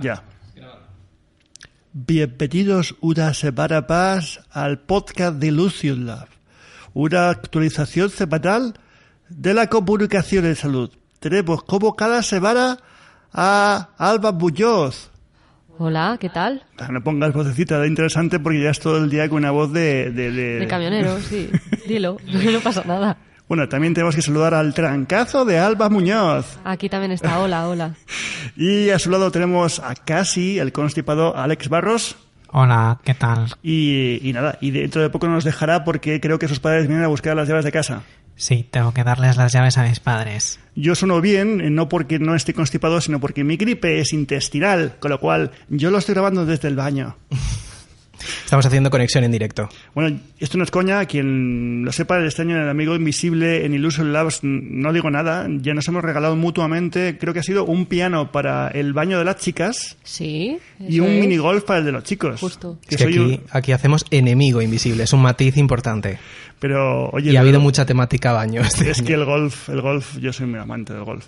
Ya. Bienvenidos una semana más al podcast de Illusion Lab, una actualización semanal de la comunicación en salud. Tenemos como cada semana a Alba Muñoz. Hola, ¿qué tal? No pongas vocecita de interesante porque ya es todo el día con una voz de... De, de- De camionero, sí. Dilo, no pasa nada. Bueno, también tenemos que saludar al trancazo de Alba Muñoz. Aquí también está, hola, hola. Y a su lado tenemos a Casi, el constipado Alex Barros. Hola, ¿qué tal? Y, y nada, y dentro de poco nos dejará porque creo que sus padres vienen a buscar las llaves de casa. Sí, tengo que darles las llaves a mis padres. Yo sueno bien, no porque no esté constipado, sino porque mi gripe es intestinal, con lo cual yo lo estoy grabando desde el baño. Estamos haciendo conexión en directo. Bueno, esto no es coña, quien lo sepa, este año en el amigo invisible en Illusion Labs, no digo nada, ya nos hemos regalado mutuamente, creo que ha sido un piano para el baño de las chicas Sí. y un es. minigolf para el de los chicos. Justo. Que Es que soy un- aquí, hacemos enemigo invisible, es un matiz importante. Pero, oye, Y ha habido mucha temática baño. este Es año. que el golf, el golf, yo soy muy amante del golf.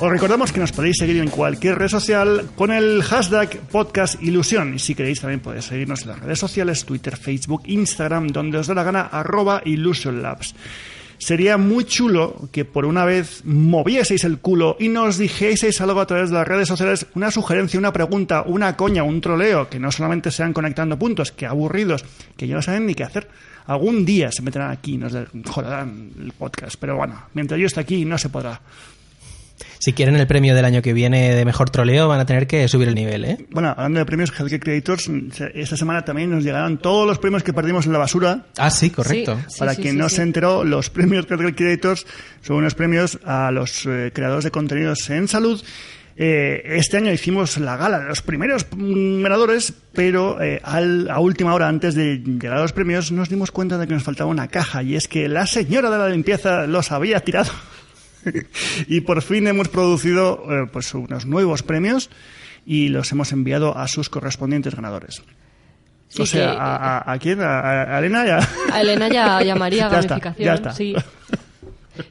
Os recordamos que nos podéis seguir en cualquier red social con el hashtag podcast ilusión. Y si queréis también podéis seguirnos en las redes sociales, Twitter, Facebook, Instagram, donde os dé la gana, arroba Illusion Labs. Sería muy chulo que por una vez movieseis el culo y nos dijeseis algo a través de las redes sociales, una sugerencia, una pregunta, una coña, un troleo, que no solamente sean conectando puntos, que aburridos, que ya no saben ni qué hacer. Algún día se meterán aquí y nos de- joderán el podcast, pero bueno, mientras yo esté aquí no se podrá. Si quieren el premio del año que viene de mejor troleo, van a tener que subir el nivel, ¿eh? Bueno, hablando de premios Healthcare Creators, esta semana también nos llegarán todos los premios que perdimos en la basura. Ah, sí, correcto. Sí, Para sí, quien sí, no sí. se enteró, los premios Healthcare Creators son unos premios a los eh, creadores de contenidos en salud. Eh, este año hicimos la gala de los primeros ganadores, pero eh, al- a última hora, antes de llegar a los premios, nos dimos cuenta de que nos faltaba una caja y es que la señora de la limpieza los había tirado. y por fin hemos producido eh, pues unos nuevos premios y los hemos enviado a sus correspondientes ganadores. Sí, o sea, que- a, a- ¿a quién? ¿A, a- Elena? y a- Elena ya llamaría Ya está, gamificación. ya está. Sí.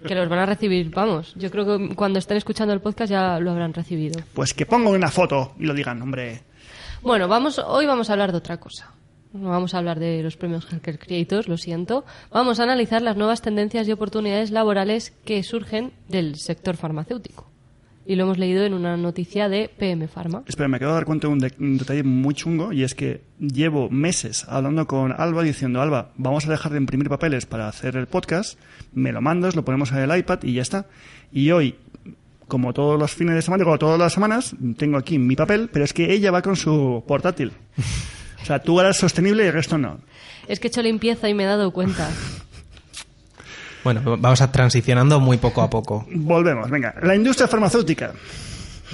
Que los van a recibir, vamos. Yo creo que cuando estén escuchando el podcast ya lo habrán recibido. Pues que pongan una foto y lo digan, hombre. Bueno, vamos, hoy vamos a hablar de otra cosa. No vamos a hablar de los premios Hacker Creators, lo siento. Vamos a analizar las nuevas tendencias y oportunidades laborales que surgen del sector farmacéutico. Y lo hemos leído en una noticia de PM Pharma. Espera, me acabo de dar cuenta de un, de- un detalle muy chungo y es que llevo meses hablando con Alba diciendo, Alba, vamos a dejar de imprimir papeles para hacer el podcast, me lo mandas, lo ponemos en el iPad y ya está. Y hoy, como todos los fines de semana, como todas las semanas, tengo aquí mi papel, pero es que ella va con su portátil. O sea, tú eres sostenible y el resto no. Es que he hecho limpieza y me he dado cuenta. Bueno, vamos a transicionando muy poco a poco. Volvemos, venga. La industria farmacéutica.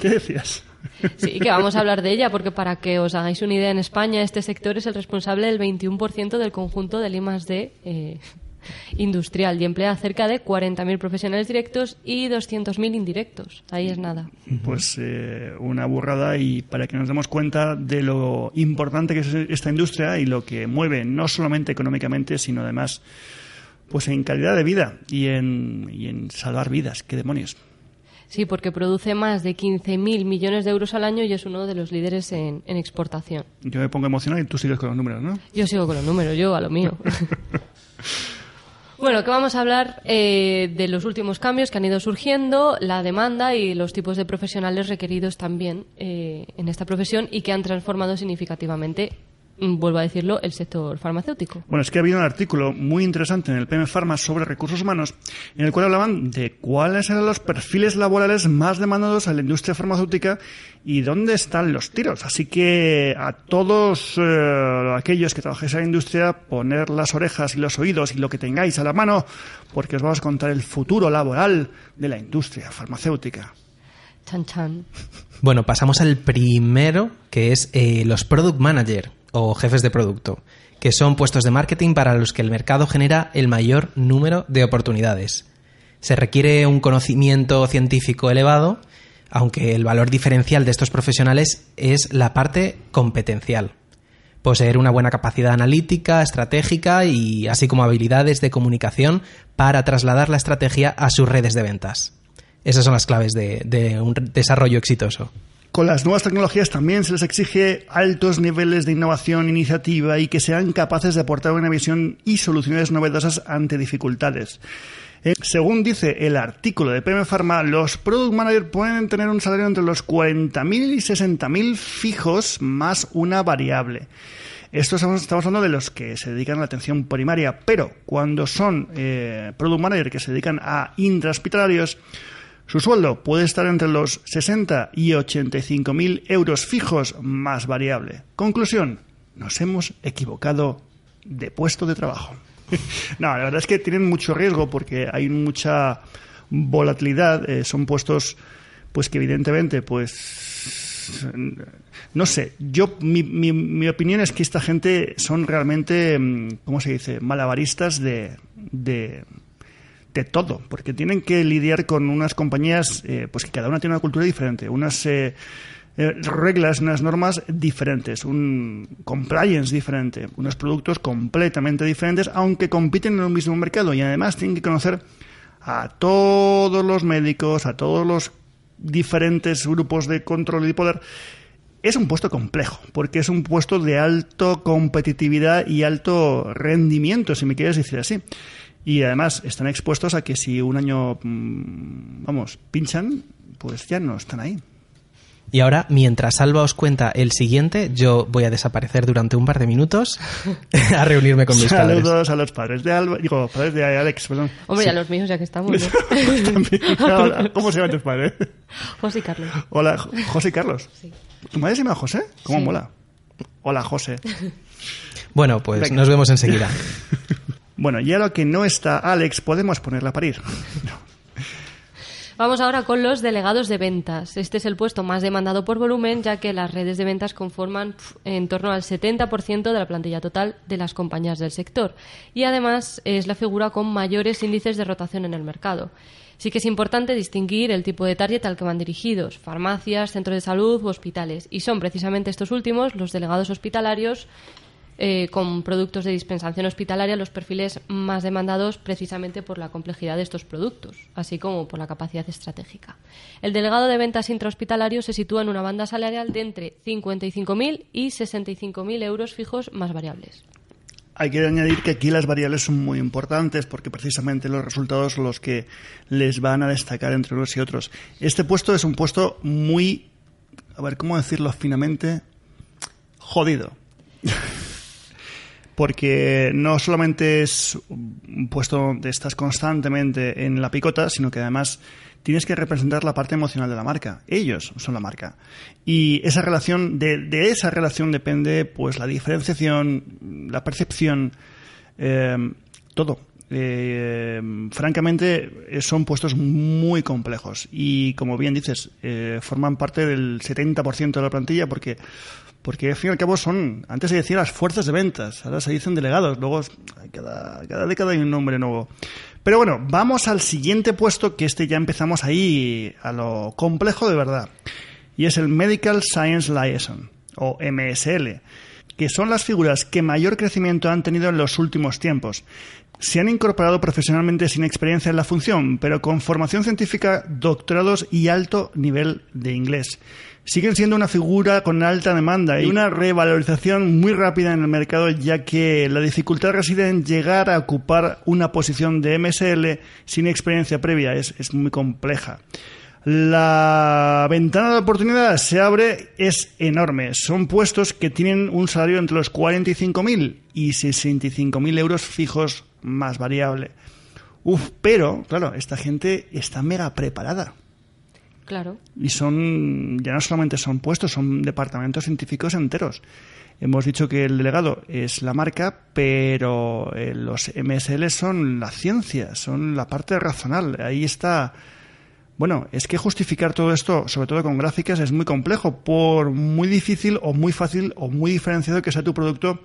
¿Qué decías? Sí, que vamos a hablar de ella, porque para que os hagáis una idea, en España este sector es el responsable del 21% del conjunto del I+D eh, industrial y emplea cerca de 40.000 profesionales directos y 200.000 indirectos. Ahí es nada. pues eh, una burrada y para que nos demos cuenta de lo importante que es esta industria y lo que mueve no solamente económicamente sino además pues en calidad de vida y en, y en salvar vidas qué demonios Sí, porque produce más de 15.000 millones de euros al año y es uno de los líderes en, en exportación. yo me pongo emocionado y tú sigues con los números ¿no? Yo sigo con los números, yo a lo mío. Bueno, que vamos a hablar eh, de los últimos cambios que han ido surgiendo, la demanda y los tipos de profesionales requeridos también eh, en esta profesión y que han transformado significativamente, vuelvo a decirlo, el sector farmacéutico. Bueno, es que ha habido un artículo muy interesante en el PM Pharma sobre recursos humanos en el cual hablaban de cuáles eran los perfiles laborales más demandados a la industria farmacéutica y dónde están los tiros. Así que a todos eh, aquellos que trabajáis en la industria, poner las orejas y los oídos y lo que tengáis a la mano porque os vamos a contar el futuro laboral de la industria farmacéutica. Chan chan. Bueno, pasamos al primero, que es eh, los Product Manager o jefes de producto, que son puestos de marketing para los que el mercado genera el mayor número de oportunidades. Se requiere un conocimiento científico elevado, aunque el valor diferencial de estos profesionales es la parte competencial. poseer una buena capacidad analítica, estratégica y así como habilidades de comunicación para trasladar la estrategia a sus redes de ventas. Esas son las claves de, de un desarrollo exitoso. Con las nuevas tecnologías también se les exige altos niveles de innovación, iniciativa y que sean capaces de aportar una visión y soluciones novedosas ante dificultades. Eh, según dice el artículo de PM Pharma, los product managers pueden tener un salario entre los 40.000 y 60.000 fijos más una variable. Esto estamos, hablando de los que se dedican a la atención primaria, pero cuando son eh, product managers que se dedican a intrahospitalarios, su sueldo puede estar entre los 60 y 85.000 euros fijos más variable. Conclusión, nos hemos equivocado de puesto de trabajo. no, la verdad es que tienen mucho riesgo porque hay mucha volatilidad. Eh, son puestos, pues que evidentemente, pues no sé. Yo mi, mi, mi, opinión es que esta gente son realmente, mm, ¿cómo se dice? Malabaristas de, de de todo, porque tienen que lidiar con unas compañías, eh, pues que cada una tiene una cultura diferente, unas eh, eh, reglas, unas normas diferentes, un compliance diferente, unos productos completamente diferentes, aunque compiten en un mismo mercado y además tienen que conocer a todos los médicos, a todos los diferentes grupos de control y poder. Es un puesto complejo, porque es un puesto de alto competitividad y alto rendimiento, si me quieres decir así. Y además están expuestos a que si un año, mm, vamos, pinchan, pues ya no están ahí. Y ahora, mientras Alba os cuenta el siguiente, yo voy a desaparecer durante un par de minutos a reunirme con mis Saludos padres. Saludos a los padres de Alba, digo, padres de Alex, perdón. Hombre, sí. a los míos ya que estamos. ¿no? ¿Cómo se llaman tus padres? José y Carlos. Hola, José y Carlos. Sí. ¿Tu madre se llama José? ¿Cómo Sí. mola? Hola, José. Bueno, pues Venga. nos vemos enseguida. Bueno, y ahora que no está Alex, podemos ponerla a parir. Vamos ahora con los delegados de ventas. Este es el puesto más demandado por volumen, ya que las redes de ventas conforman en torno al 70% de la plantilla total de las compañías del sector. Y además es la figura con mayores índices de rotación en el mercado. Sí que es importante distinguir el tipo de target al que van dirigidos, farmacias, centros de salud u hospitales. Y son precisamente estos últimos, los delegados hospitalarios, eh, con productos de dispensación hospitalaria los perfiles más demandados precisamente por la complejidad de estos productos, así como por la capacidad estratégica. El delegado de ventas intrahospitalario se sitúa en una banda salarial de entre 55.000 y 65.000 euros fijos más variables. Hay que añadir que aquí las variables son muy importantes porque precisamente los resultados son los que les van a destacar entre unos y otros. Este puesto es un puesto muy, a ver, ¿cómo decirlo finamente? Jodido. Porque no solamente es un puesto de estás constantemente en la picota, sino que además tienes que representar la parte emocional de la marca. Ellos son la marca. Y esa relación, de, esa relación depende pues la diferenciación, la percepción, eh, todo. Eh, francamente, son puestos muy complejos y, como bien dices, eh, forman parte del 70% de la plantilla porque porque al fin y al cabo son, antes se decía las fuerzas de ventas, ahora se dicen delegados, luego cada, cada década hay un nombre nuevo. Pero bueno, vamos al siguiente puesto, que este ya empezamos ahí a lo complejo de verdad, y es el Medical Science Liaison, o MSL, que son las figuras que mayor crecimiento han tenido en los últimos tiempos. Se han incorporado profesionalmente sin experiencia en la función, pero con formación científica, doctorados y alto nivel de inglés siguen siendo una figura con alta demanda y una revalorización muy rápida en el mercado, ya que la dificultad reside en llegar a ocupar una posición de MSL sin experiencia previa. Es, es muy compleja. La ventana de oportunidad se abre, es enorme. Son puestos que tienen un salario entre los 45.000 y 65.000 euros fijos más variable. Uf, pero, claro, esta gente está mega preparada. Claro. Y son, ya no solamente son puestos, son departamentos científicos enteros. Hemos dicho que el delegado es la marca, pero eh, los MSL son la ciencia, son la parte razonal. Ahí está. Bueno, es que justificar todo esto, sobre todo con gráficas, es muy complejo, por muy difícil o muy fácil o muy diferenciado que sea tu producto,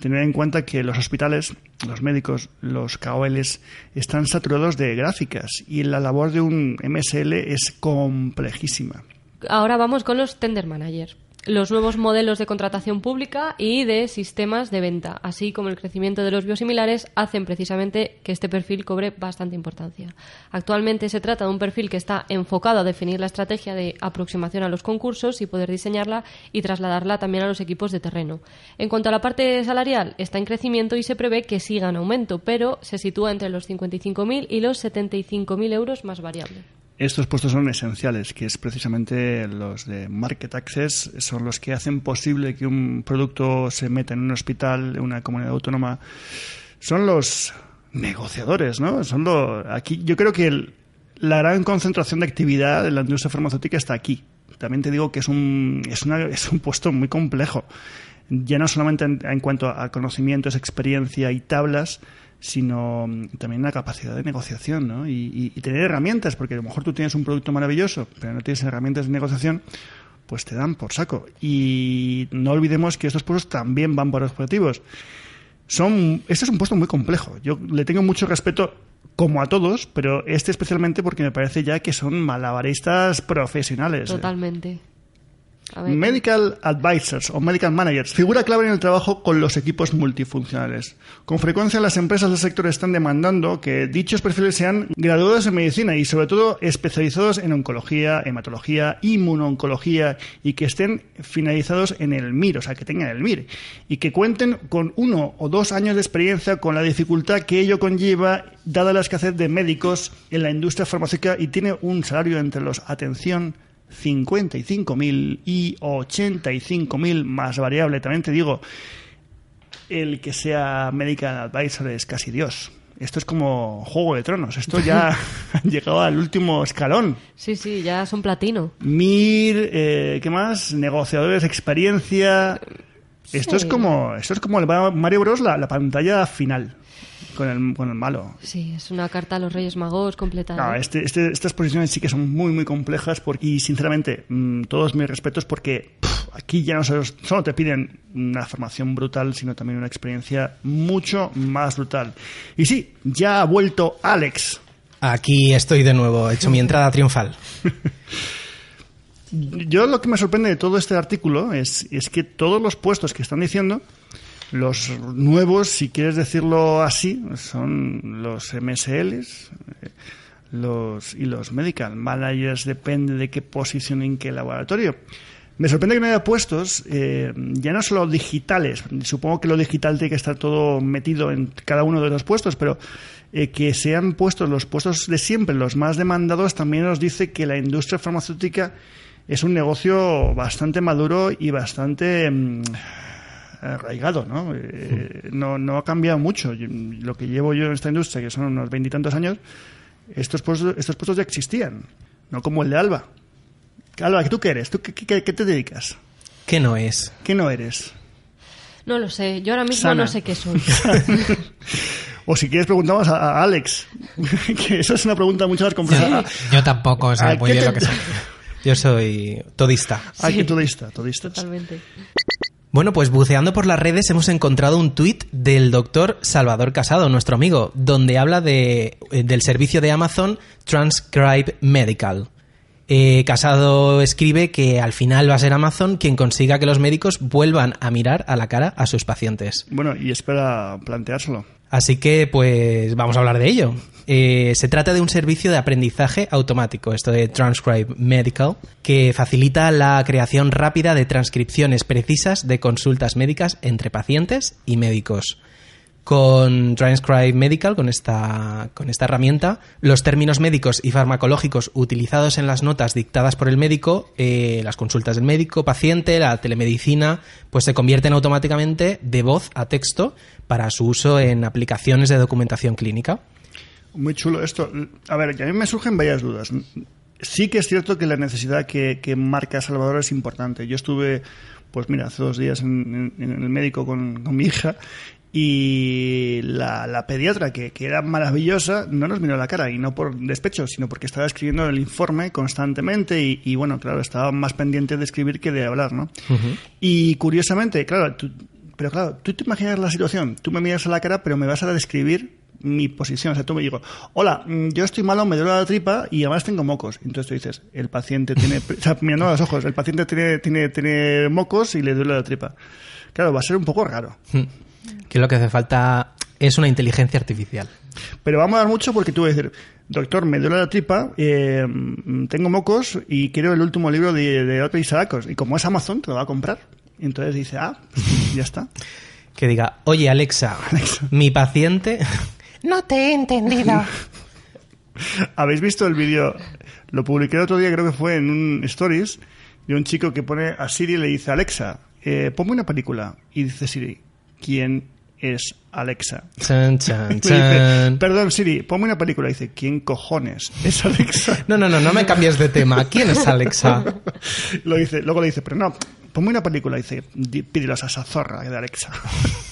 tener en cuenta que los hospitales, los médicos, los KOLs están saturados de gráficas y la labor de un MSL es complejísima. Ahora vamos con los tender managers. Los nuevos modelos de contratación pública y de sistemas de venta, así como el crecimiento de los biosimilares, hacen precisamente que este perfil cobre bastante importancia. Actualmente se trata de un perfil que está enfocado a definir la estrategia de aproximación a los concursos y poder diseñarla y trasladarla también a los equipos de terreno. En cuanto a la parte salarial, está en crecimiento y se prevé que siga en aumento, pero se sitúa entre los 55.000 y los 75.000 euros más variable. Estos puestos son esenciales, que es precisamente los de Market Access, son los que hacen posible que un producto se meta en un hospital, en una comunidad autónoma. Son los negociadores, ¿no? Son lo, aquí, yo creo que el- la gran concentración de actividad de la industria farmacéutica está aquí. También te digo que es un, es una, es un puesto muy complejo. Ya no solamente en, en cuanto a conocimientos, experiencia y tablas, sino mm, también la capacidad de negociación ¿no? y, tener herramientas, porque a lo mejor tú tienes un producto maravilloso, pero no tienes herramientas de negociación, pues te dan por saco. Y no olvidemos que estos puestos también van por objetivos. Son, este es un puesto muy complejo. Yo le tengo mucho respeto como a todos, pero este especialmente porque me parece ya que son malabaristas profesionales. Totalmente. Medical Advisors o Medical Managers, figura clave en el trabajo con los equipos multifuncionales. Con frecuencia las empresas del sector están demandando que dichos perfiles sean graduados en medicina y sobre todo especializados en oncología, hematología, inmunooncología y que estén finalizados en el MIR, o sea, que tengan el MIR y que cuenten con uno o dos años de experiencia con la dificultad que ello conlleva dada la escasez de médicos en la industria farmacéutica y tiene un salario entre los, atención, 55.000 y 85.000 más variable. También te digo, el que sea medical advisor es casi Dios. Esto es como Juego de Tronos. Esto ya ha llegado al último escalón. Sí, sí, ya son platino. Mir, eh, ¿qué más? Negociadores, experiencia. Esto es como esto es como el Mario Bros, la, la pantalla final con el, con el malo. Sí, es una carta a los Reyes Magos completa. No, este, este- estas posiciones sí que son muy, muy complejas porque, y sinceramente, mm, todos mis respetos porque pff, aquí ya no solo, solo te piden una formación brutal, sino también una experiencia mucho más brutal. Y sí, ya ha vuelto Alex. Aquí estoy de nuevo, he hecho mi entrada triunfal. Yo lo que me sorprende de todo este artículo es, es que todos los puestos que están diciendo, los nuevos, si quieres decirlo así, son los MSLs eh, los, y los medical managers, depende de qué posición en qué laboratorio. Me sorprende que no haya puestos, eh, ya no solo digitales, supongo que lo digital tiene que estar todo metido en cada uno de los puestos, pero eh, que sean puestos los puestos de siempre, los más demandados, también nos dice que la industria farmacéutica es un negocio bastante maduro y bastante mm, arraigado, ¿no? Eh, no, no ha cambiado mucho. Lo que llevo yo en esta industria, que son unos veintitantos años, estos puestos, estos puestos ya existían, no como el de Alba. Alba, ¿tú qué eres? ¿Tú qué, qué- qué te dedicas? ¿Qué no es? ¿Qué no eres? No lo sé, yo ahora mismo Sana. no sé qué soy. o si quieres preguntamos a, Alex, que eso es una pregunta mucho más compleja. Yo tampoco sé ¿A muy qué bien te- lo que soy. Yo soy todista. Ah, que todista, todistas. Totalmente. Bueno, pues buceando por las redes hemos encontrado un tuit del doctor Salvador Casado, nuestro amigo, donde habla de, eh, del servicio de Amazon Transcribe Medical. Eh, Casado escribe que al final va a ser Amazon quien consiga que los médicos vuelvan a mirar a la cara a sus pacientes. Bueno, y espera planteárselo. Así que, pues, vamos a hablar de ello. Eh, se trata de un servicio de aprendizaje automático, esto de Transcribe Medical, que facilita la creación rápida de transcripciones precisas de consultas médicas entre pacientes y médicos. Con Transcribe Medical, con esta, con esta herramienta, los términos médicos y farmacológicos utilizados en las notas dictadas por el médico, eh, las consultas del médico, paciente, la telemedicina, pues se convierten automáticamente de voz a texto para su uso en aplicaciones de documentación clínica. Muy chulo esto. A ver, a mí me surgen varias dudas. Sí que es cierto que la necesidad que, marca Salvador es importante. Yo estuve, pues mira, hace dos días en, el médico con mi hija y la, la pediatra, que, que era maravillosa, no nos miró la cara y no por despecho, sino porque estaba escribiendo el informe constantemente y, y, bueno, claro, estaba más pendiente de escribir que de hablar, ¿no? Y curiosamente, claro, tú- pero claro, tú te imaginas la situación, tú me miras a la cara, pero me vas a describir mi posición. O sea, tú me digo, hola, mm, yo estoy malo, me duele la tripa y además tengo mocos. Entonces tú dices, el paciente tiene, o sea, mirando a los ojos, el paciente tiene, tiene, tiene mocos y le duele la tripa. Claro, va a ser un poco raro. Que lo que hace falta es una inteligencia artificial. Pero va a molar mucho porque tú vas a decir, doctor, me duele la tripa, eh, tengo mocos y quiero el último libro de, de Ope y Saracos. Y como es Amazon, te lo va a comprar. Y entonces dice, ah, ya está. Que diga, oye Alexa, mi paciente... No te he entendido. ¿Habéis visto el vídeo? Lo publiqué el otro día, creo que fue en un Stories, de un chico que pone a Siri y le dice, Alexa, eh, ponme una película. Y dice Siri, ¿quién es Alexa? Chan, chan, dice, chan. Perdón, Siri, ponme una película. Y dice, ¿quién cojones es Alexa? No, no, no, no me cambies de tema. ¿Quién es Alexa? Lo dice, luego le dice, pero no, ponme una película. Y dice, "Di- pídelos a esa zorra de Alexa.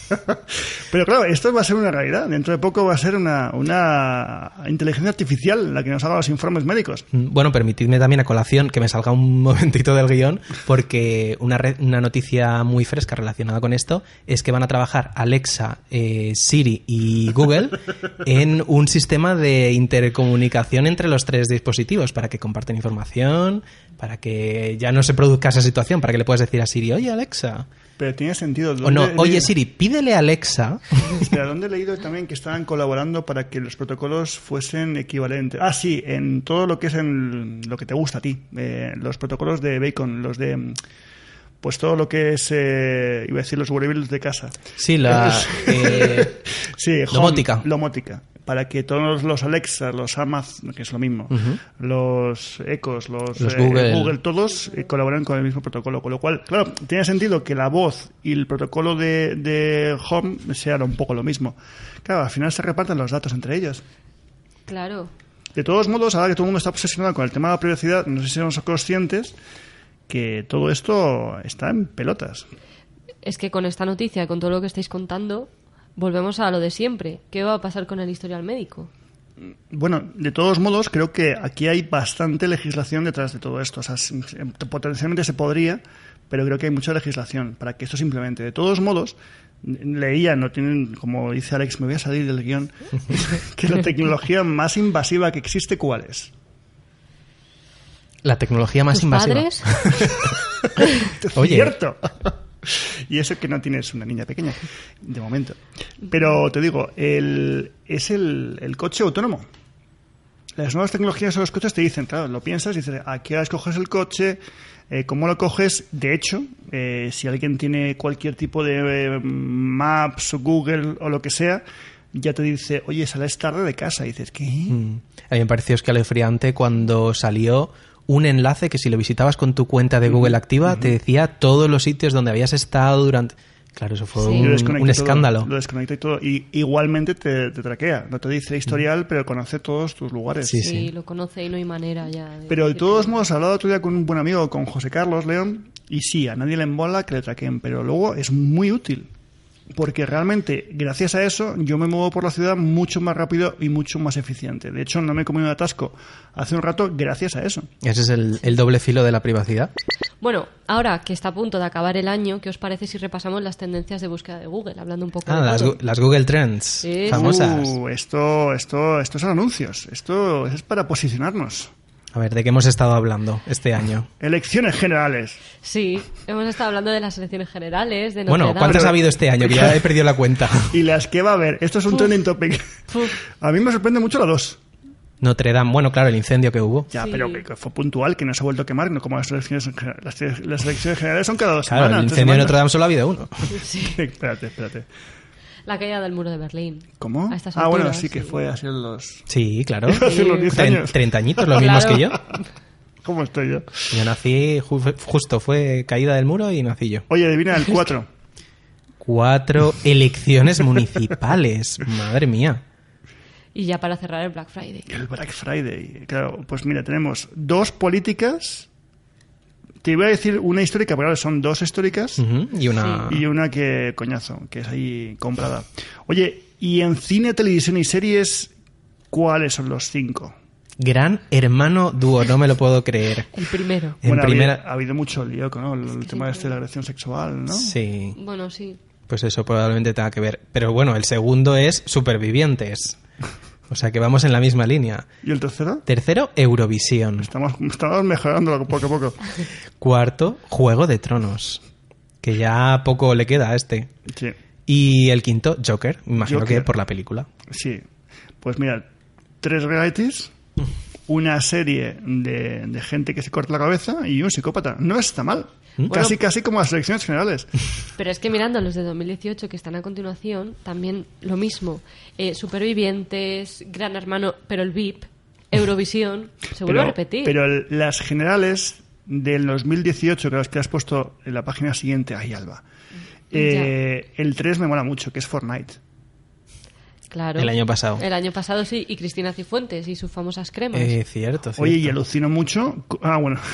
pero claro, esto va a ser una realidad. Dentro de poco va a ser una, una inteligencia artificial la que nos haga los informes médicos. Mm, Bueno, permitidme también a colación que me salga un momentito del guion, porque una, una noticia muy fresca relacionada con esto es que van a trabajar Alexa, eh, Siri y Google en un sistema de intercomunicación entre los tres dispositivos para que comparten información, para que ya no se produzca esa situación, para que le puedas decir a Siri, oye Alexa, Pero tiene sentido. o no, ¿Dónde- oye Siri, pídele a Alexa. Espera, ¿dónde he leído también que estaban colaborando para que los protocolos fuesen equivalentes? Ah, sí, en todo lo que es en lo que te gusta a ti. Eh, los protocolos de Bacon, los de. mm, Pues todo lo que es. eh, iba a decir los wearables de casa. Sí, la... eh, Sí, home, Domótica. Domótica. Para que todos los Alexa, los Amazon, que es lo mismo, los Ecos, los, Los eh, Google. todos eh, colaboran con el mismo protocolo. Con lo cual, claro, tiene sentido que la voz y el protocolo de, de Home sean un poco lo mismo. Claro, al final se reparten los datos entre ellos. Claro. De todos modos, ahora que todo el mundo está obsesionado con el tema de la privacidad, no sé si somos conscientes que todo esto está en pelotas. Es que con esta noticia, con todo lo que estáis contando, volvemos a lo de siempre. ¿Qué va a pasar con el historial médico? Bueno, de todos modos, creo que aquí hay bastante legislación detrás de todo esto. O sea, potencialmente se podría, pero creo que hay mucha legislación para que esto simplemente. De todos modos, leía, no tienen, como dice Alex, me voy a salir del guion, que la tecnología más invasiva que existe, ¿cuál es? la tecnología más ¿Tus invasiva. padres? Oye. Cierto. Y eso que no tienes una niña pequeña, de momento. Pero te digo, el, es el, el coche autónomo. Las nuevas tecnologías de los coches te dicen, claro, lo piensas y dices, ¿a qué hora escoges el coche? Eh, ¿Cómo lo coges? De hecho, eh, si alguien tiene cualquier tipo de eh, Maps o Google o lo que sea, ya te dice, oye, sales tarde de casa. Y dices, ¿qué? Mm. A mí me pareció escalofriante cuando salió un enlace que si lo visitabas con tu cuenta de Google activa te decía todos los sitios donde habías estado durante... Claro, eso fue Sí. Un, un todo, escándalo. Lo desconecta y todo. Y igualmente te, te traquea. No te dice historial, pero conoce todos tus lugares. Sí, Sí, sí. lo conoce y no hay manera ya. Pero de que- todos modos, he hablado otro día con un buen amigo, con José Carlos León, y sí, a nadie le embola que le traqueen, pero luego es muy útil. Porque realmente, gracias a eso, yo me muevo por la ciudad mucho más rápido y mucho más eficiente. De hecho, no me he comido un atasco hace un rato gracias a eso. Ese es el, el doble filo de la privacidad. Bueno, ahora que está a punto de acabar el año, ¿qué os parece si repasamos las tendencias de búsqueda de Google? Hablando un poco Ah, de las. Gu- las Google Trends Sí. famosas. Uh, esto, esto, estos son anuncios. Esto es para posicionarnos. A ver, ¿de qué hemos estado hablando este año? Elecciones generales. Sí, hemos estado hablando de las elecciones generales, de Notre Bueno. ¿cuántas ha habido este año? Que ya he perdido la cuenta. Y las que va a haber. Esto es un trending topic. Uf. A mí me sorprende mucho la 2. Notre Dame, bueno, claro, el incendio que hubo. Ya, Sí. pero que que fue puntual, que no se ha vuelto a quemar, no como las elecciones, las, las elecciones generales son cada dos Claro, semanas. el incendio de. Notre Dame solo ha habido uno. Sí, espérate, espérate. La caída del muro de Berlín. ¿Cómo? A estas Ah, bueno, sí que sí. fue así en los... Sí, claro. Decir los 10 Tre- años. Treintañitos, los mismos Claro. que yo. ¿Cómo estoy yo? Yo nací, ju- justo fue caída del muro y nací yo. Oye, adivina el 4. Cuatro elecciones municipales. Madre mía. Y ya para cerrar el Black Friday. El Black Friday. Claro, pues mira, tenemos dos políticas. Te iba a decir una histórica, pero ahora son dos históricas. Y una... Y una que, coñazo, que es ahí comprada. Oye, ¿y en cine, televisión y series, cuáles son los cinco? Gran hermano dúo, no me lo puedo creer. El primero. En bueno, ha primera... habido- ha, habido mucho lío con ¿no? el tema de este de la agresión sexual, ¿no? Sí. Bueno, sí. Pues eso probablemente tenga que ver. Pero bueno, el segundo es Supervivientes. O sea que vamos en la misma línea. ¿Y el tercero? Tercero, Eurovisión. Estamos, estamos mejorando poco a poco. Cuarto, Juego de Tronos. Que ya poco le queda a este. Sí, Y el quinto, Joker. Me imagino Joker. que por la película. sí. Pues mira, tres realities, una serie de, de gente que se corta la cabeza y un psicópata. No está mal. Casi, casi como las elecciones generales. Pero es que mirando los de 2018 que están a continuación, también lo mismo. Eh, Supervivientes, Gran Hermano, pero el VIP, Eurovisión, se vuelve a repetir. Pero el- las generales del 2018, que las que has puesto en la página siguiente, ahí Alba. eh, el 3 me mola mucho, que es Fortnite. claro. El año pasado. El año pasado sí, y Cristina Cifuentes y sus famosas cremas. Eh, cierto, cierto. Oye, y alucino mucho. Ah, bueno.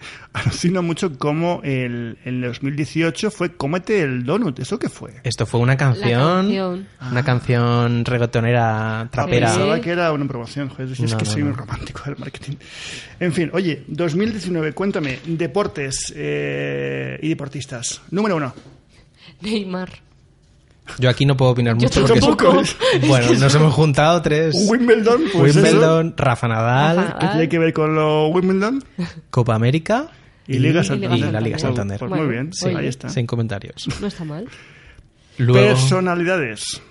alucino mucho cómo el, el 2018 fue Cómete el Donut. ¿Eso qué fue? Esto fue una canción, canción. una canción reggaetonera trapera. Sí. Pensaba que era una promoción. Joder, si es No, que no, soy no. un romántico del marketing. En fin, oye, 2019, cuéntame. Deportes eh, y deportistas. Número uno. Neymar. Yo aquí no puedo opinar Yo mucho porque tampoco. bueno, nos hemos juntado tres Wimbledon, pues Wimbledon, Rafa Nadal, Rafa ¿Qué tiene que ver con lo Wimbledon? Copa América Y Liga y Santander. Y la Liga Santander. Santander. Pues muy bien, sí. ahí está. Sin comentarios. No está mal. Luego, Personalidades.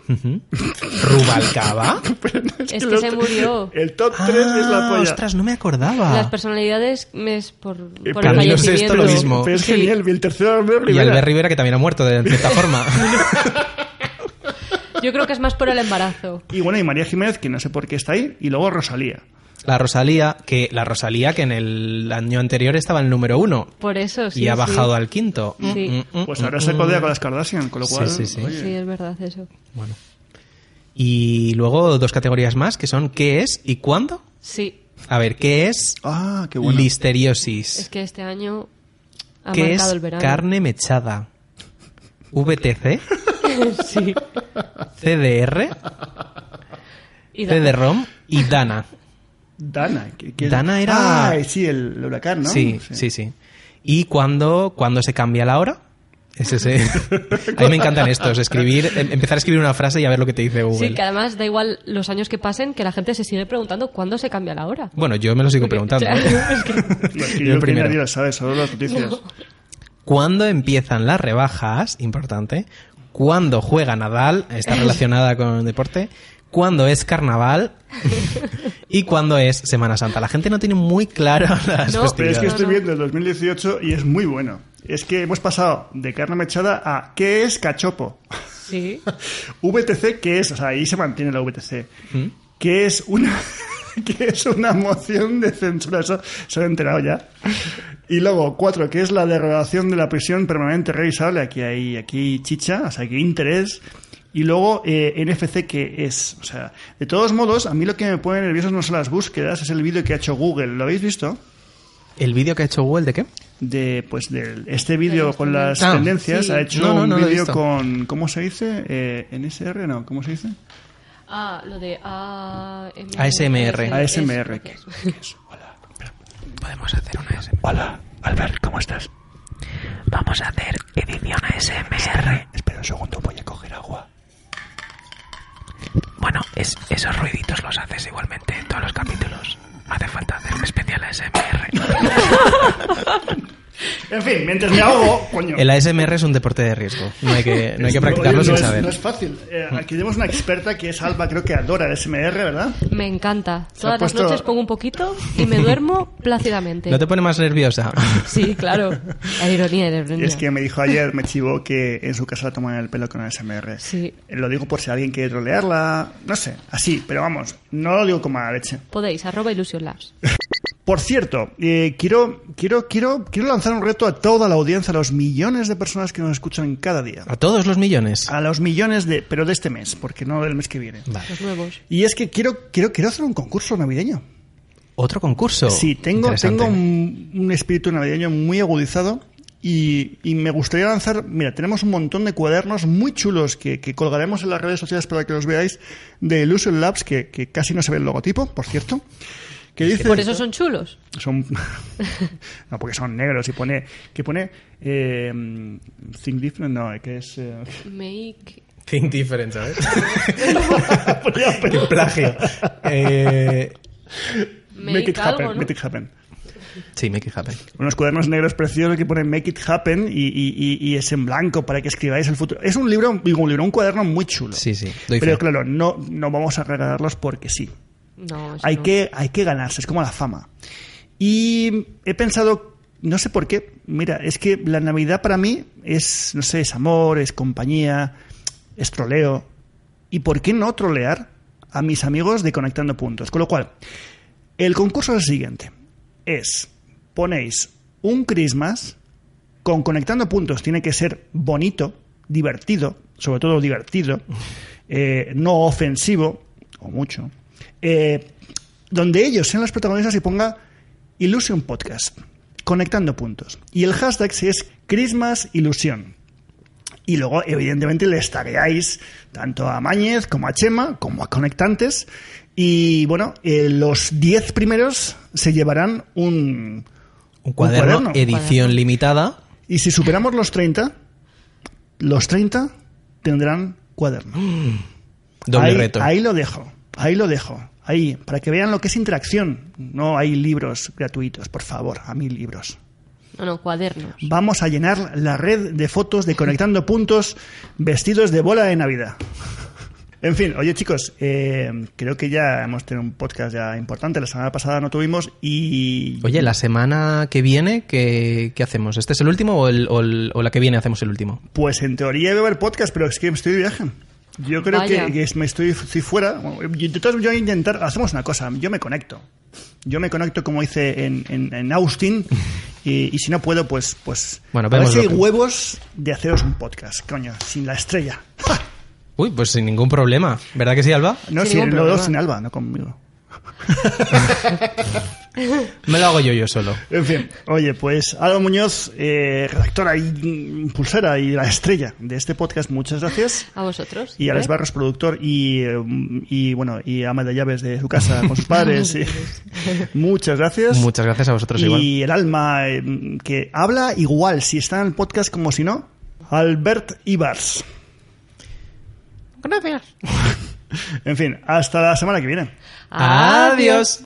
Rubalcaba. Es que se murió. El top 3 es la Ah, polla. ostras, no me acordaba. Las personalidades es por, Eh, por el fallecimiento. lo mismo. Pero es Sí. genial. El tercero, Albert y Rivera. Albert Rivera, que también ha muerto de cierta forma. Yo creo que es más por el embarazo. Y bueno, y María Jiménez, que no sé por qué está ahí. Y luego Rosalía. La Rosalía, que la Rosalía que en el año anterior estaba en el número uno Por eso, sí. y ha sí. bajado al quinto. Sí. Mm, mm, Pues mm, ahora se mm. codea con las Kardashian, con lo Sí, cual... sí, sí. oye, Sí, es verdad eso. Bueno. Y luego dos categorías más que son ¿qué es y cuándo? Sí, A ver, ¿qué es Ah, qué bueno. listeriosis? es que este año ha ¿Qué marcado es el verano. carne mechada? VTC, sí. CDR, Y da- CD-ROM y Dana. Dana. que- que- Dana era- Ah, sí, el, huracán, ¿no? Sí, sí, sí. ¿Y cuándo, cuándo se cambia la hora? Es ese. A mí me encantan estos, escribir, em- empezar a escribir una frase y a ver lo que te dice Google. Sí, que además da igual los años que pasen, que la gente se sigue preguntando cuándo se cambia la hora. Bueno, yo me lo sigo preguntando. Claro, ¿eh? es que- Yo yo el que primero. nadie lo sabe, solo las noticias. ¿Cuándo empiezan las rebajas? Importante. ¿Cuándo juega Nadal? Está relacionada con el deporte. ¿Cuándo es carnaval? y cuándo es Semana Santa. La gente no tiene muy claro las No, Pero es que estoy viendo el 2018 y es muy bueno. Es que hemos pasado de carne mechada a ¿qué es cachopo? Sí. VTC, ¿qué es? O sea, ahí se mantiene la VTC. ¿Mm? ¿Qué es una qué es una moción de censura? Eso se lo he enterado ya. Y luego, cuatro, ¿qué es la derogación de la prisión permanente revisable? Aquí hay, aquí chicha, o sea, aquí hay interés. Y luego, eh, NFC, ¿qué es? O sea, de todos modos, a mí lo que me pone nervioso no son las búsquedas, es el vídeo que ha hecho Google. ¿Lo habéis visto? ¿El vídeo que ha hecho Google de qué? de pues de este vídeo con las Ah, tendencias sí. ha hecho No, no, un no vídeo con ¿cómo se dice? Eh, NSR no ¿cómo se dice? Ah, lo de AMR. ASMR. ASMR ¿qué, eso. qué es? hola Podemos hacer una hola Albert ¿cómo estás? Vamos a hacer edición ASMR. espera un segundo voy a coger agua Bueno, es, esos ruiditos los haces igualmente en todos los capítulos. No hace falta hacer un especial ASMR. en fin mientras me ahogo coño El ASMR es un deporte de riesgo. No hay que, no hay que No, practicarlo sin no es, saber. no es fácil Eh, aquí tenemos una experta que es Alba creo que adora el SMR ¿verdad? Me encanta. Todas puesto- las noches pongo un poquito y me duermo plácidamente. ¿No te pone más nerviosa? Sí, claro. La ironía, la ironía. es que me dijo ayer me chivó que en su casa la toman el pelo con el SMR Sí. Lo digo por si alguien quiere trolearla no sé así pero vamos no lo digo con mala leche Podéis, arroba Illusion Labs. Por cierto, eh, quiero, quiero, quiero, quiero lanzar un reto a toda la audiencia, a los millones de personas que nos escuchan cada día. ¿A todos los millones? A los millones de, pero de este mes, porque no del mes que viene. Vale. Los nuevos. Y es que quiero, quiero, quiero hacer un concurso navideño. ¿Otro concurso? Sí, tengo, tengo un, un espíritu navideño muy agudizado y, y me gustaría lanzar, mira, tenemos un montón de cuadernos muy chulos que, que colgaremos en las redes sociales para que los veáis de Illusion Labs, que, que casi no se ve el logotipo, por cierto, ¿Qué dice? Por eso son chulos. Son... no, porque son negros y pone... ¿Qué pone? Eh, think different, no, que es... eh, Make... Think different, ¿sabes? ponía Qué plagio. Eh, Make, make it happen, algo, ¿no? make it happen. sí, make it happen. Unos cuadernos negros preciosos que ponen Make It Happen y, y- y- y es en blanco para que escribáis el futuro. Es un libro, digo, un libro, un cuaderno muy chulo. Sí, sí, doy Pero fe. claro, no, no vamos a regalarlos porque sí. No, Hay no. que, hay que ganarse, es como la fama. Y he pensado, no sé por qué, mira, es que la Navidad para mí es, no sé, es amor, es compañía, es troleo. ¿Y por qué no trolear a mis amigos de Conectando Puntos? Con lo cual, el concurso es el siguiente. Es, ponéis un Christmas con Conectando Puntos, tiene que ser bonito, divertido, sobre todo divertido, eh, no ofensivo, o mucho, eh, donde ellos sean los protagonistas y ponga Illusion Podcast, conectando puntos. Y el hashtag si es Christmas Ilusión. Y luego, evidentemente, les tagueáis tanto a Mañez como a Chema, como a Conectantes. Y bueno, eh, los 10 primeros se llevarán un, Un cuaderno, cuaderno. edición Cuaderno. limitada. Y si superamos los 30, los 30 tendrán cuaderno. Doble ahí, reto. Ahí lo dejo, ahí lo dejo. Ahí, para que vean lo que es interacción. No hay libros gratuitos, por favor, a mí libros. No, no, cuadernos. Vamos a llenar la red de fotos de Conectando Puntos vestidos de bola de Navidad. En fin, oye chicos, eh, creo que ya hemos tenido un podcast ya importante. La semana pasada no tuvimos y... Oye, la semana que viene, ¿qué, qué hacemos? ¿Este es el último o, el- o el- o la que viene hacemos el último? Pues en teoría debe haber podcast, pero es que estoy de viaje. Yo creo Vaya. que, me estoy, estoy fuera. Yo- Entonces yo voy a intentar, hacemos una cosa, yo me conecto. Yo me conecto como hice en, en, en Austin y, y si no puedo, pues, pues Bueno, a ver si hay que- huevos de haceros un podcast, coño, sin la estrella. ¡Ja! Uy, pues sin ningún problema. ¿Verdad que sí, Alba? No, Sin si ningún lo problema. sin Alba, no conmigo. Me lo hago yo yo solo. En fin, oye, pues Alba Muñoz, eh, redactora y impulsora y la estrella de este podcast, muchas gracias. A vosotros. Y Alex ¿eh? Barros, productor y, eh, y bueno, y ama de llaves de su casa con sus padres. y- muchas gracias. Muchas gracias a vosotros igual. y el alma eh, que habla igual, si está en el podcast como si no, Albert Ibars. Gracias. En fin, hasta la semana que viene. Adiós.